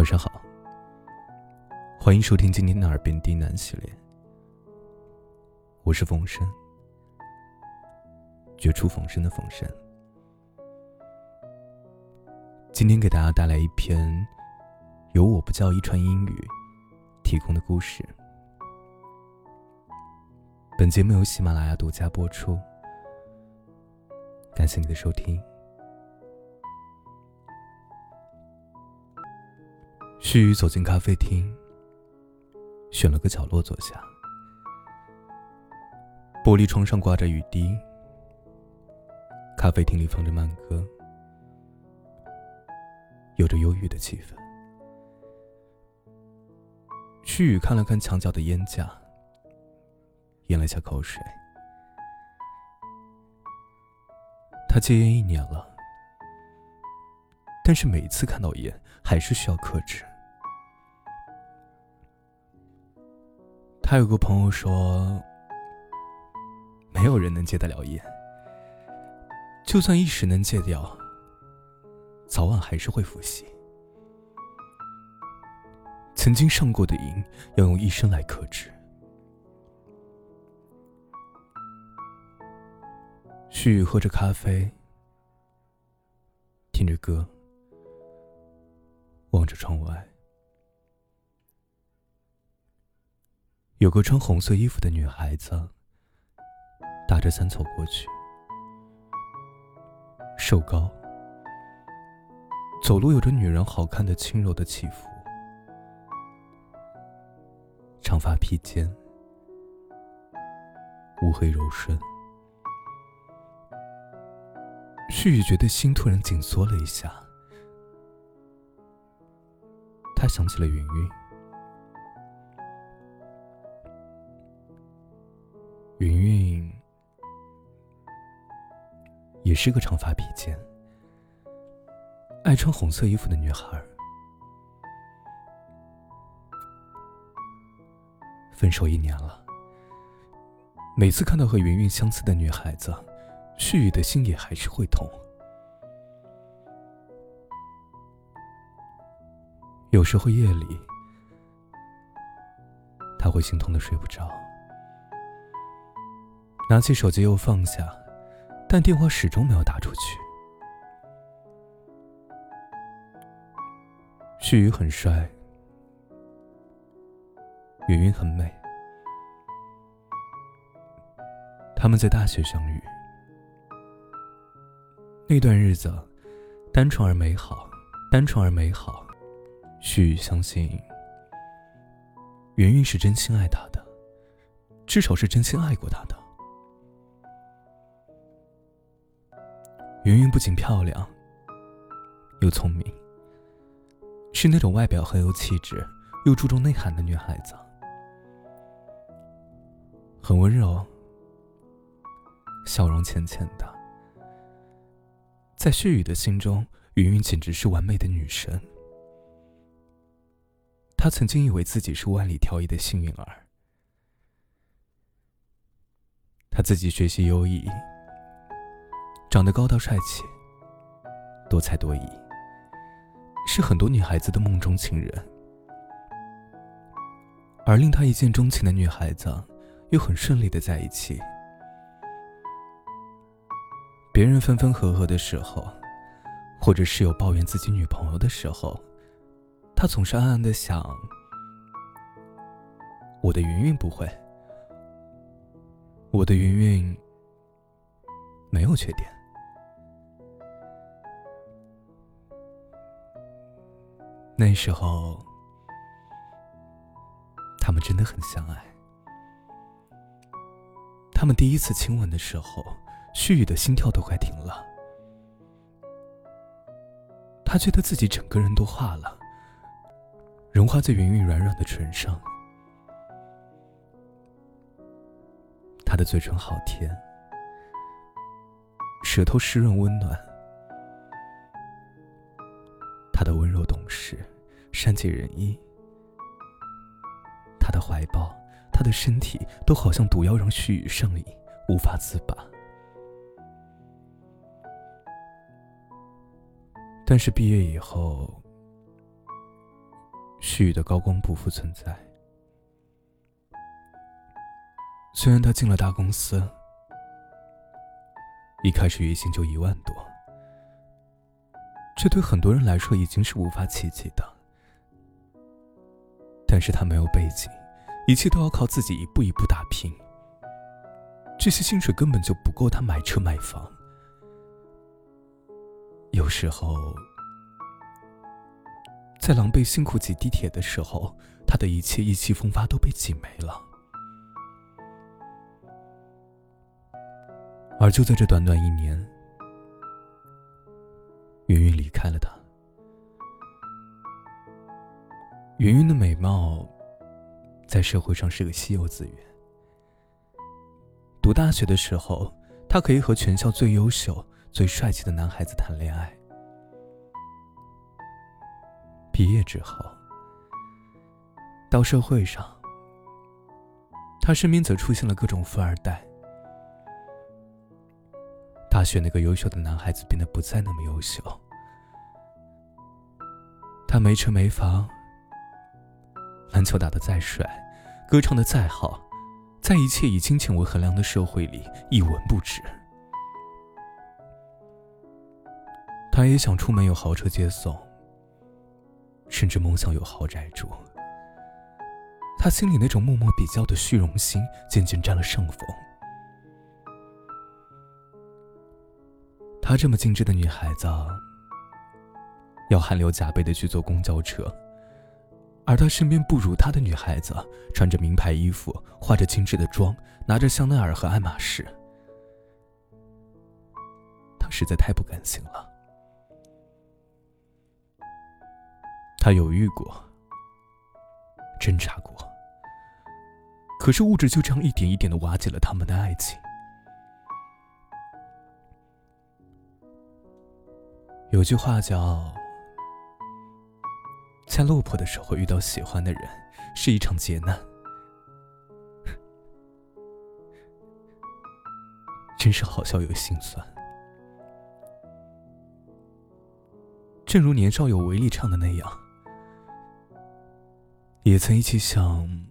晚上好，欢迎收听今天的耳边低喃系列。我是冯生，绝处逢生的冯生。今天给大家带来一篇由我不叫一川英语提供的故事。本节目由喜马拉雅独家播出，感谢你的收听。旭宇走进咖啡厅，选了个角落坐下。玻璃窗上挂着雨滴，咖啡厅里放着慢歌，有着忧郁的气氛。旭宇看了看墙角的烟架，咽了下口水。他戒烟一年了，但是每次看到烟，还是需要克制。他有个朋友说：“没有人能戒得了烟，就算一时能戒掉，早晚还是会复吸。曾经上过的瘾，要用一生来克制。”旭宇喝着咖啡，听着歌，望着窗外。有个穿红色衣服的女孩子，打着伞走过去，瘦高，走路有着女人好看的轻柔的起伏，长发披肩，乌黑柔顺。旭宇觉得心突然紧缩了一下，他想起了云云。云云也是个长发披肩、爱穿红色衣服的女孩。分手一年了，每次看到和云云相似的女孩子，旭宇的心也还是会痛。有时候夜里，他会心痛的睡不着。拿起手机又放下，但电话始终没有打出去。旭宇很帅，云云很美，他们在大学相遇，那段日子单纯而美好，单纯而美好。旭宇相信，云云是真心爱他的，至少是真心爱过他的。云云不仅漂亮，又聪明，是那种外表很有气质又注重内涵的女孩子，很温柔，笑容浅浅的。在旭宇的心中，云云简直是完美的女神。他曾经以为自己是万里挑一的幸运儿，他自己学习优异。长得高大帅气，多才多艺，是很多女孩子的梦中情人。而令他一见钟情的女孩子，又很顺利的在一起。别人分分合合的时候，或者室友抱怨自己女朋友的时候，他总是暗暗的想：我的云云不会，我的云云没有缺点。那时候，他们真的很相爱。他们第一次亲吻的时候，旭宇的心跳都快停了。他觉得自己整个人都化了，融化在云云软软的唇上。他的嘴唇好甜，舌头湿润温暖。他的温柔，善解人意。他的怀抱，他的身体，都好像毒药，让旭宇上瘾，无法自拔。但是毕业以后，旭宇的高光不复存在。虽然他进了大公司，一开始月薪就一万多，这对很多人来说已经是无法企及的。但是他没有背景，一切都要靠自己一步一步打拼。这些薪水根本就不够他买车买房。有时候，在狼狈辛苦挤地铁的时候，他的一切意气风发都被挤没了。而就在这短短一年，云云离开了他。云云的美貌，在社会上是个稀有资源。读大学的时候，她可以和全校最优秀、最帅气的男孩子谈恋爱。毕业之后，到社会上，他身边则出现了各种富二代。大学那个优秀的男孩子变得不再那么优秀，他没车没房，篮球打得再帅，歌唱的再好，在一切以金钱为衡量的社会里一文不值。他也想出门有豪车接送，甚至梦想有豪宅住。他心里那种默默比较的虚荣心渐渐占了上风。她这么精致的女孩子，要汗流浃背的去坐公交车，而他身边不如他的女孩子，穿着名牌衣服，化着精致的妆，拿着香奈儿和爱马仕。他实在太不甘心了。他犹豫过，挣扎过，可是物质就这样一点一点的瓦解了他们的爱情。有句话叫：“在落魄的时候遇到喜欢的人，是一场劫难。”真是好笑又心酸。正如年少有为里唱的那样，也曾一起想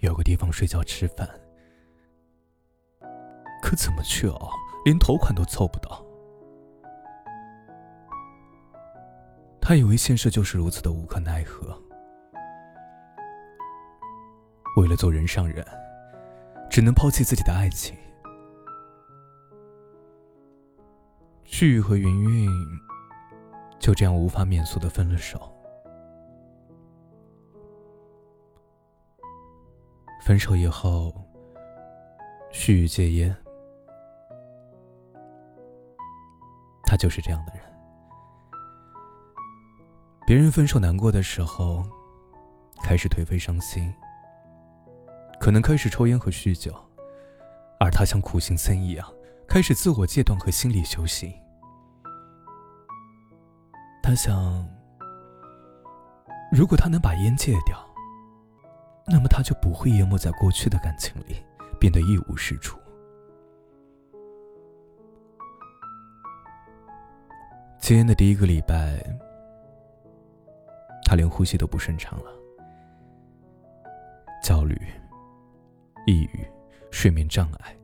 有个地方睡觉吃饭，可怎么去熬，连头款都凑不到。他以为现实就是如此的无可奈何，为了做人上人，只能抛弃自己的爱情。旭宇和云云就这样无法免俗的分了手。分手以后，旭宇戒烟，他就是这样的人。别人分手难过的时候，开始颓废伤心，可能开始抽烟和酗酒，而他像苦行僧一样，开始自我戒断和心理修行。他想，如果他能把烟戒掉，那么他就不会淹没在过去的感情里，变得一无是处。戒烟的第一个礼拜。他连呼吸都不顺畅了，焦虑、抑郁、睡眠障碍，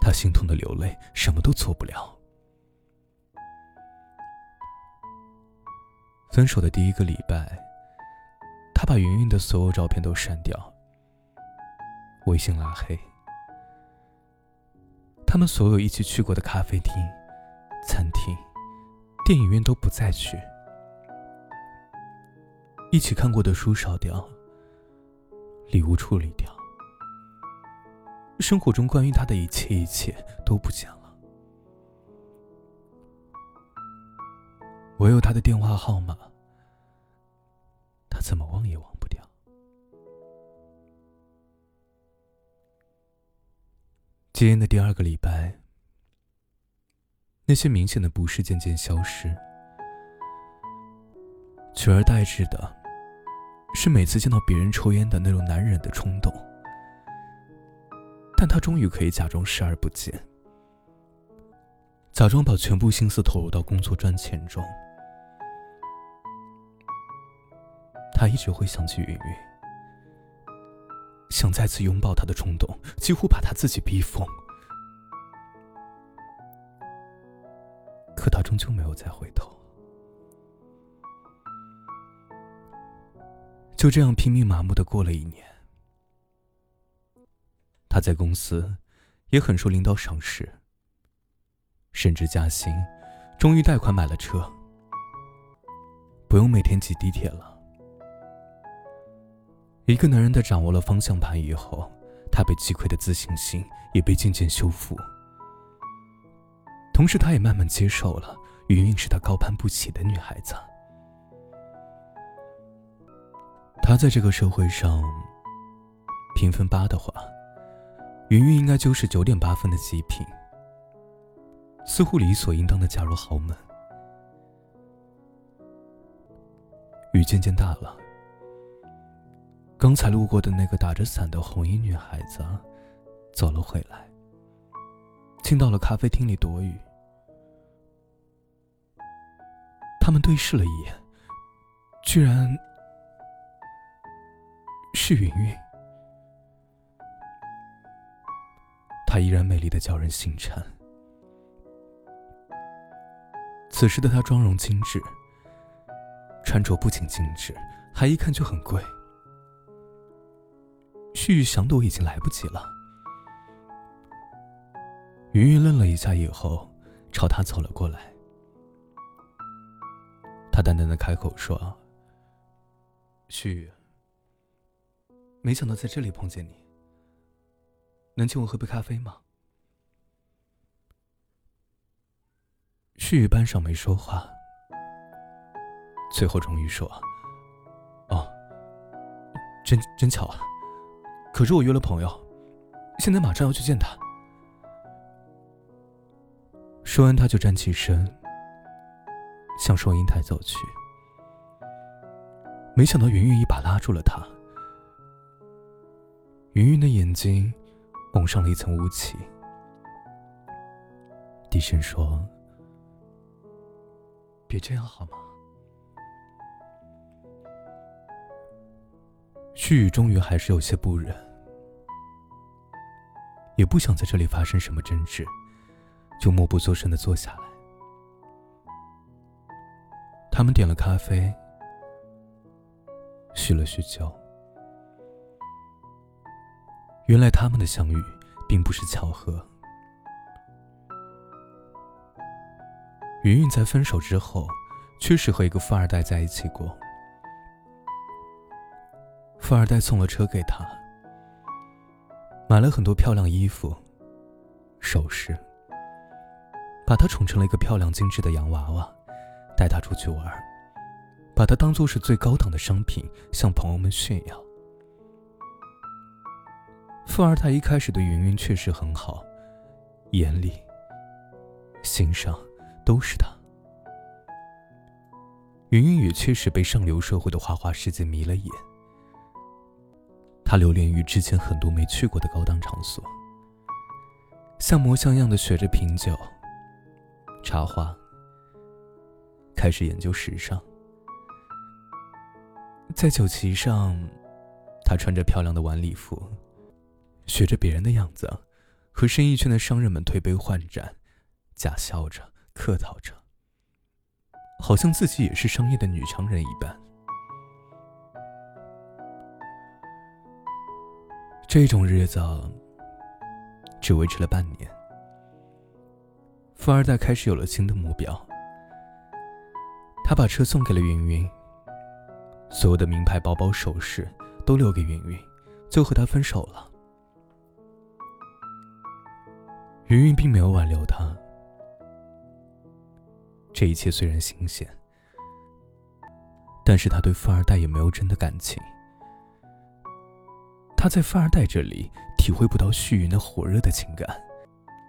他心痛的流泪，什么都做不了。分手的第一个礼拜，他把云云的所有照片都删掉，微信拉黑，他们所有一起去过的咖啡厅、餐厅、电影院都不再去。一起看过的书烧掉，礼物处理掉，生活中关于他的一切一切都不见了，唯有他的电话号码，他怎么忘也忘不掉。戒烟的第二个礼拜，那些明显的不适渐渐消失，取而代之的。是每次见到别人抽烟的那种难忍的冲动，但他终于可以假装视而不见，假装把全部心思投入到工作赚钱中。他一直会想起云云，想再次拥抱她的冲动几乎把他自己逼疯。可他终究没有再回头。就这样拼命麻木的过了一年。他在公司也很受领导赏识，升职加薪，终于贷款买了车，不用每天挤地铁了。一个男人在掌握了方向盘以后，他被击溃的自信心也被渐渐修复。同时，他也慢慢接受了云云是他高攀不起的女孩子。他在这个社会上，评分八的话，云云应该就是九点八分的极品，似乎理所应当的嫁入豪门。雨渐渐大了，刚才路过的那个打着伞的红衣女孩子走了回来，进到了咖啡厅里躲雨。他们对视了一眼，居然。是云云，她依然美丽的叫人心颤。此时的她妆容精致，穿着不仅精致，还一看就很贵。旭玉想躲已经来不及了。云云愣了一下以后，朝他走了过来。他淡淡的开口说：“旭玉。”没想到在这里碰见你，能请我喝杯咖啡吗？旭宇班上没说话，最后终于说：“哦，真真巧啊！可是我约了朋友，现在马上要去见他。”说完，他就站起身，向收银台走去。没想到云云一把拉住了他。云云的眼睛蒙上了一层雾气，低声说：“别这样好吗？”旭宇终于还是有些不忍，也不想在这里发生什么争执，就默不作声的坐下来。他们点了咖啡，叙了叙旧。原来他们的相遇并不是巧合。云云在分手之后，确实和一个富二代在一起过。富二代送了车给她，买了很多漂亮衣服、首饰，把她宠成了一个漂亮精致的洋娃娃，带她出去玩，把她当做是最高档的商品，向朋友们炫耀。富二代一开始对云云确实很好，眼里、心上都是他。云云也确实被上流社会的花花世界迷了眼。他流连于之前很多没去过的高档场所，像模像样的学着品酒、插花，开始研究时尚。在酒席上，他穿着漂亮的晚礼服。学着别人的样子，和生意圈的商人们推杯换盏，假笑着，客套着，好像自己也是商业的女强人一般。这种日子只维持了半年，富二代开始有了新的目标。他把车送给了云云，所有的名牌包包、首饰都留给云云，就和他分手了。云云并没有挽留他。这一切虽然新鲜，但是他对富二代也没有真的感情。他在富二代这里体会不到旭云那火热的情感，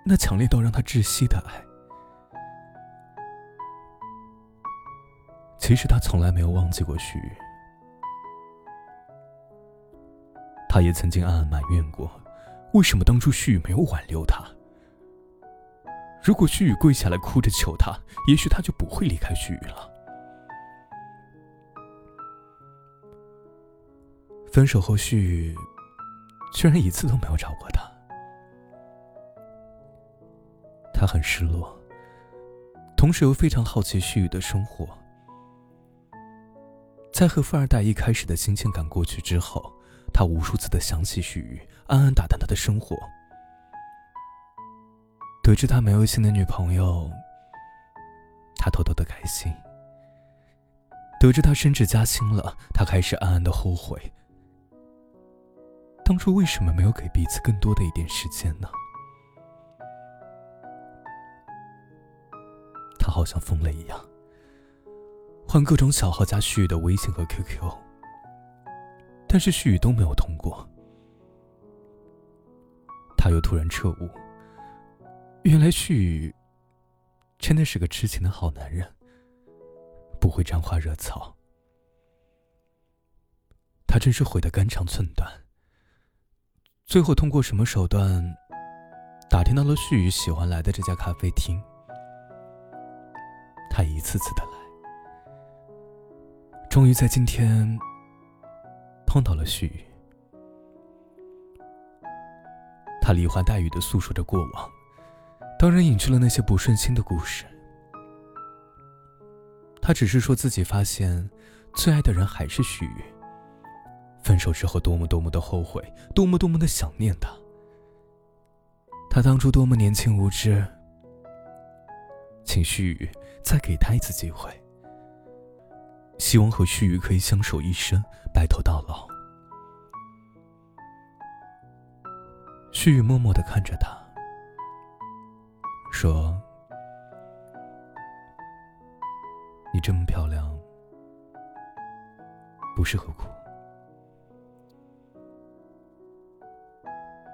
那强烈到让他窒息的爱。其实他从来没有忘记过旭云，他也曾经暗暗埋怨过，为什么当初旭云没有挽留他。如果旭宇跪下来哭着求他，也许他就不会离开旭宇了。分手后，旭宇居然一次都没有找过他，他很失落，同时又非常好奇旭宇的生活。在和富二代一开始的新鲜感过去之后，他无数次的想起旭宇，暗暗打探他的生活。得知他没有新的女朋友，他偷偷的开心；得知他升职加薪了，他开始暗暗的后悔。当初为什么没有给彼此更多的一点时间呢？他好像疯了一样。换各种小号加旭宇的微信和 QQ，但是旭宇都没有通过。他又突然彻悟，原来旭宇真的是个痴情的好男人，不会沾花惹草。他真是悔得肝肠寸断。最后通过什么手段，打听到了旭宇喜欢来的这家咖啡厅。他一次次的来。终于在今天碰到了旭宇，他梨花带雨的诉说着过往，当然隐去了那些不顺心的故事。他只是说自己发现最爱的人还是旭宇，分手之后多么多么的后悔，多么多么的想念他。他当初多么年轻无知，请旭宇再给他一次机会。希望和旭宇可以相守一生，白头到老。旭宇默默的看着他，说：“你这么漂亮，不适合哭。”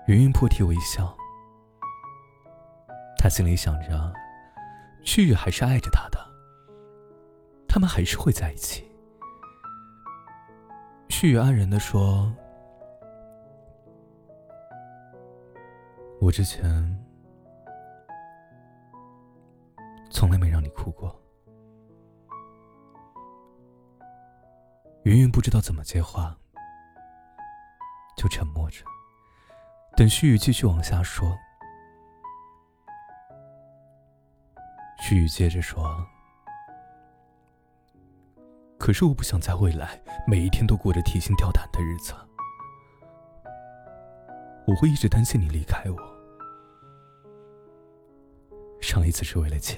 云云破涕为笑，他心里想着，旭宇还是爱着他的。他们还是会在一起。旭宇安然的说：“我之前哭过。”云云不知道怎么接话，就沉默着，等旭宇继续往下说。旭宇接着说。可是我不想在未来每一天都过着提心吊胆的日子，我会一直担心你离开我。上一次是为了钱，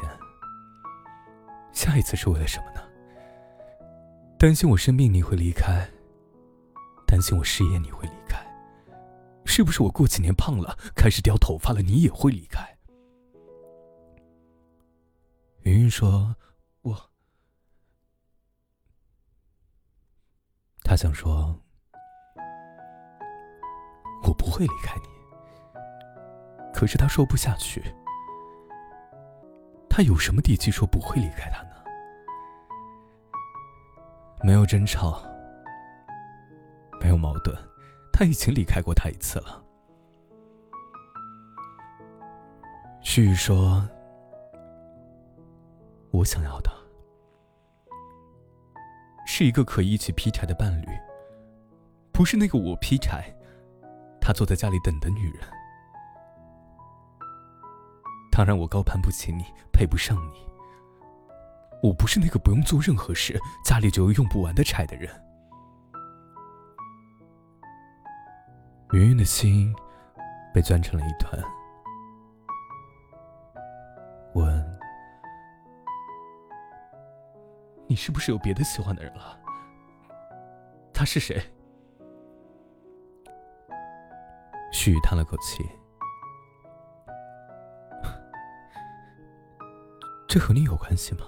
下一次是为了什么呢？担心我生病你会离开，担心我失业你会离开，是不是我过几年胖了开始掉头发了你也会离开？云云说。我他想说：“我不会离开你。”可是他说不下去。他有什么底气说不会离开他呢？没有争吵，没有矛盾，他已经离开过他一次了。旭宇说：“我想要的。”是一个可以一起劈柴的伴侣，不是那个我劈柴，他坐在家里等的女人。当然，我高攀不起你，配不上你。我不是那个不用做任何事，家里就有用不完的柴的人。云云的心被钻成了一团。问。你是不是有别的喜欢的人了？他是谁？旭宇叹了口气，这和你有关系吗？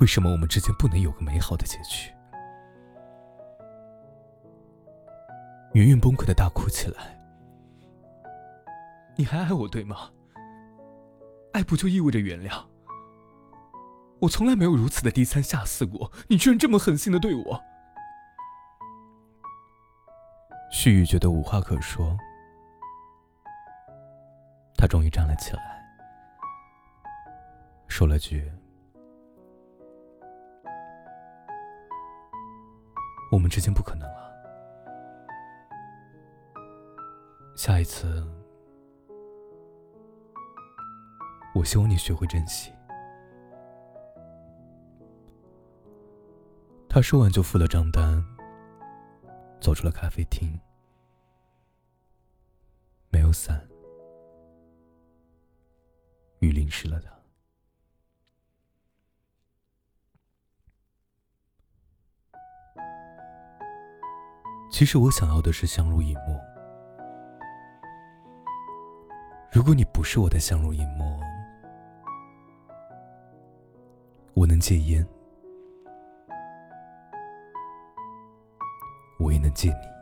为什么我们之间不能有个美好的结局？云云崩溃的大哭起来。你还爱我对吗？爱不就意味着原谅？我从来没有如此的低三下四过，你居然这么狠心的对我。旭宇觉得无话可说，他终于站了起来，说了句：“我们之间不可能了。下一次，我希望你学会珍惜。他说完就付了账单，走出了咖啡厅。没有伞，雨淋湿了他。其实我想要的是相濡以沫。如果你不是我的相濡以沫，我能戒烟，我也能戒你。